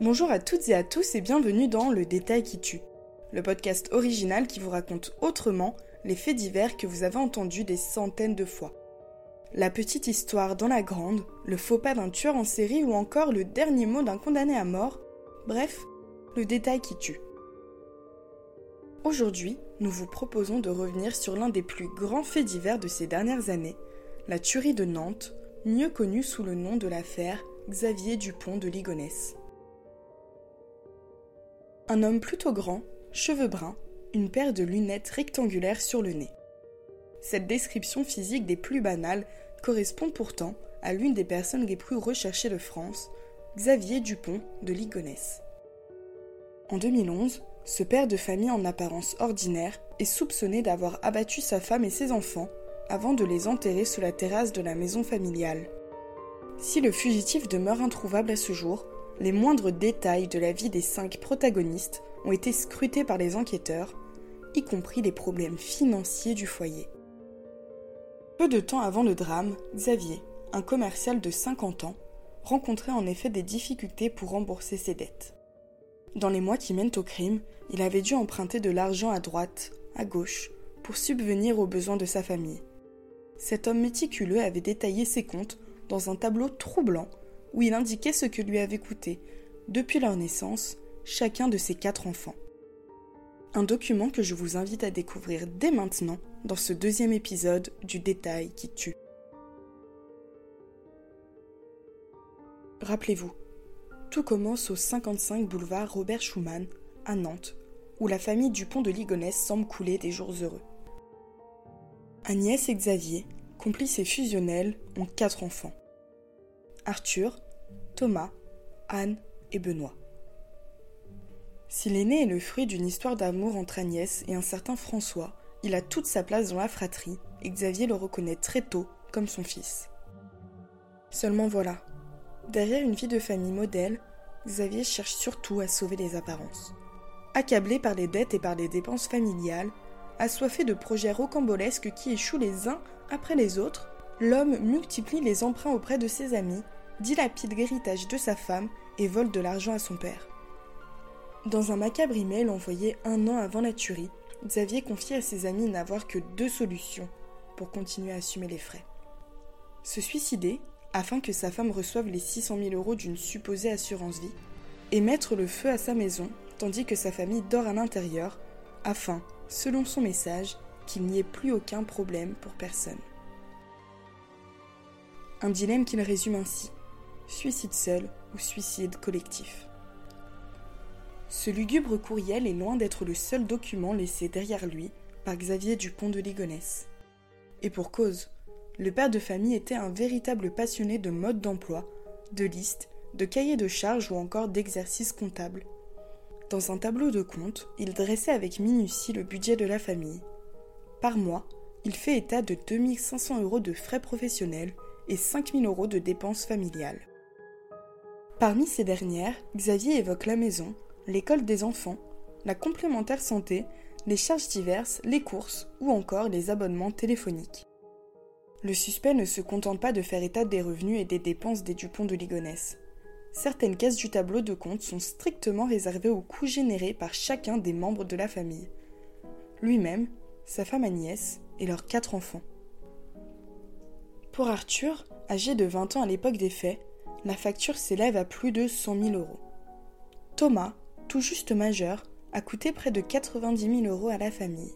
Bonjour à toutes et à tous et bienvenue dans Le Détail qui tue, le podcast original qui vous raconte autrement les faits divers que vous avez entendus des centaines de fois. La petite histoire dans la grande, le faux pas d'un tueur en série ou encore le dernier mot d'un condamné à mort, bref, le détail qui tue. Aujourd'hui, nous vous proposons de revenir sur l'un des plus grands faits divers de ces dernières années, la tuerie de Nantes, mieux connue sous le nom de l'affaire Xavier Dupont de Ligonnès. Un homme plutôt grand, cheveux bruns, une paire de lunettes rectangulaires sur le nez. Cette description physique des plus banales correspond pourtant à l'une des personnes les plus recherchées de France, Xavier Dupont de Ligonnès. En 2011, ce père de famille en apparence ordinaire est soupçonné d'avoir abattu sa femme et ses enfants avant de les enterrer sous la terrasse de la maison familiale. Si le fugitif demeure introuvable à ce jour, les moindres détails de la vie des cinq protagonistes ont été scrutés par les enquêteurs, y compris les problèmes financiers du foyer. Peu de temps avant le drame, Xavier, un commercial de 50 ans, rencontrait en effet des difficultés pour rembourser ses dettes. Dans les mois qui mènent au crime, il avait dû emprunter de l'argent à droite, à gauche, pour subvenir aux besoins de sa famille. Cet homme méticuleux avait détaillé ses comptes dans un tableau troublant où il indiquait ce que lui avait coûté, depuis leur naissance, chacun de ses quatre enfants. Un document que je vous invite à découvrir dès maintenant dans ce deuxième épisode du détail qui tue. Rappelez-vous, tout commence au 55 boulevard Robert Schumann, à Nantes, où la famille Dupont de Ligonnès semble couler des jours heureux. Agnès et Xavier, complices et fusionnels, ont quatre enfants. Arthur, Thomas, Anne et Benoît. Si l'aîné est le fruit d'une histoire d'amour entre Agnès et un certain François, il a toute sa place dans la fratrie et Xavier le reconnaît très tôt comme son fils. Seulement voilà, derrière une vie de famille modèle, Xavier cherche surtout à sauver les apparences. Accablé par les dettes et par les dépenses familiales, assoiffé de projets rocambolesques qui échouent les uns après les autres, l'homme multiplie les emprunts auprès de ses amis, dilapide l'héritage de sa femme et vole de l'argent à son père. Dans un macabre email envoyé un an avant la tuerie, Xavier confie à ses amis n'avoir que deux solutions pour continuer à assumer les frais. Se suicider afin que sa femme reçoive les 600 000 euros d'une supposée assurance vie, et mettre le feu à sa maison tandis que sa famille dort à l'intérieur, afin, selon son message, qu'il n'y ait plus aucun problème pour personne. Un dilemme qu'il résume ainsi suicide seul ou suicide collectif. Ce lugubre courriel est loin d'être le seul document laissé derrière lui par Xavier Dupont de Ligonnès. Et pour cause, le père de famille était un véritable passionné de mode d'emploi, de listes, de cahiers de charges ou encore d'exercices comptables. Dans un tableau de compte, il dressait avec minutie le budget de la famille. Par mois, il fait état de 2500 euros de frais professionnels et 5000 euros de dépenses familiales. Parmi ces dernières, Xavier évoque la maison, l'école des enfants, la complémentaire santé, les charges diverses, les courses ou encore les abonnements téléphoniques. Le suspect ne se contente pas de faire état des revenus et des dépenses des Dupont de Ligonnès. Certaines cases du tableau de compte sont strictement réservées aux coûts générés par chacun des membres de la famille. Lui-même, sa femme Agnès et leurs quatre enfants. Pour Arthur, âgé de 20 ans à l'époque des faits, la facture s'élève à plus de 100 000 euros. Thomas, tout juste majeur, a coûté près de 90 000 euros à la famille.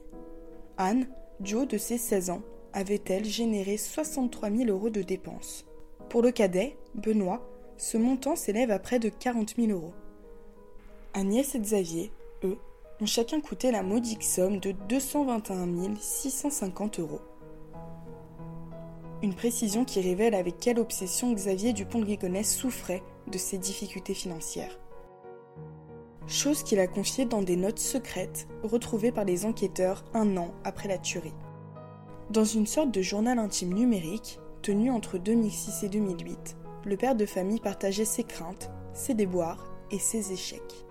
Anne, du haut de ses 16 ans, avait-elle généré 63 000 euros de dépenses. Pour le cadet, Benoît, ce montant s'élève à près de 40 000 euros. Agnès et Xavier, eux, ont chacun coûté la modique somme de 221 650 euros. Une précision qui révèle avec quelle obsession Xavier Dupont de souffrait de ses difficultés financières. Chose qu'il a confiée dans des notes secrètes retrouvées par les enquêteurs un an après la tuerie. Dans une sorte de journal intime numérique, tenu entre 2006 et 2008, le père de famille partageait ses craintes, ses déboires et ses échecs.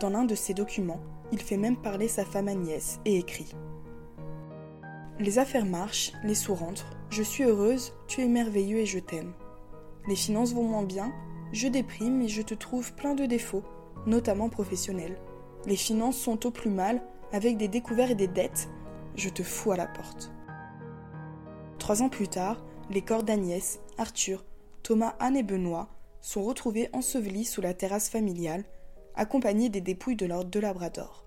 Dans l'un de ses documents, il fait même parler sa femme Agnès et écrit Les affaires marchent, les sous rentrent, je suis heureuse, tu es merveilleux et je t'aime. Les finances vont moins bien, je déprime et je te trouve plein de défauts, notamment professionnels. Les finances sont au plus mal, avec des découvertes et des dettes, je te fous à la porte. Trois ans plus tard, les corps d'Agnès, Arthur, Thomas, Anne et Benoît sont retrouvés ensevelis sous la terrasse familiale, accompagnés des dépouilles de l'ordre de Labrador.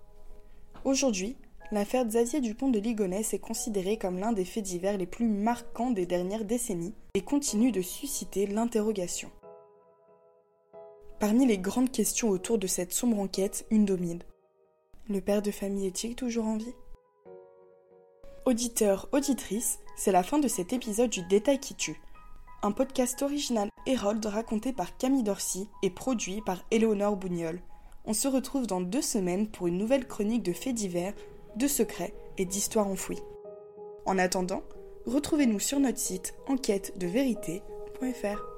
Aujourd'hui, l'affaire Xavier Dupont de Ligonnès est considérée comme l'un des faits divers les plus marquants des dernières décennies et continue de susciter l'interrogation. Parmi les grandes questions autour de cette sombre enquête, une domine. Le père de famille est-il toujours en vie? Auditeurs, auditrices, c'est la fin de cet épisode du Détail qui tue. Un podcast original Hérold raconté par Camille Dorcy et produit par Éléonore Bougnol. On se retrouve dans deux semaines pour une nouvelle chronique de faits divers, de secrets et d'histoires enfouies. En attendant, retrouvez-nous sur notre site enquête de vérité.fr.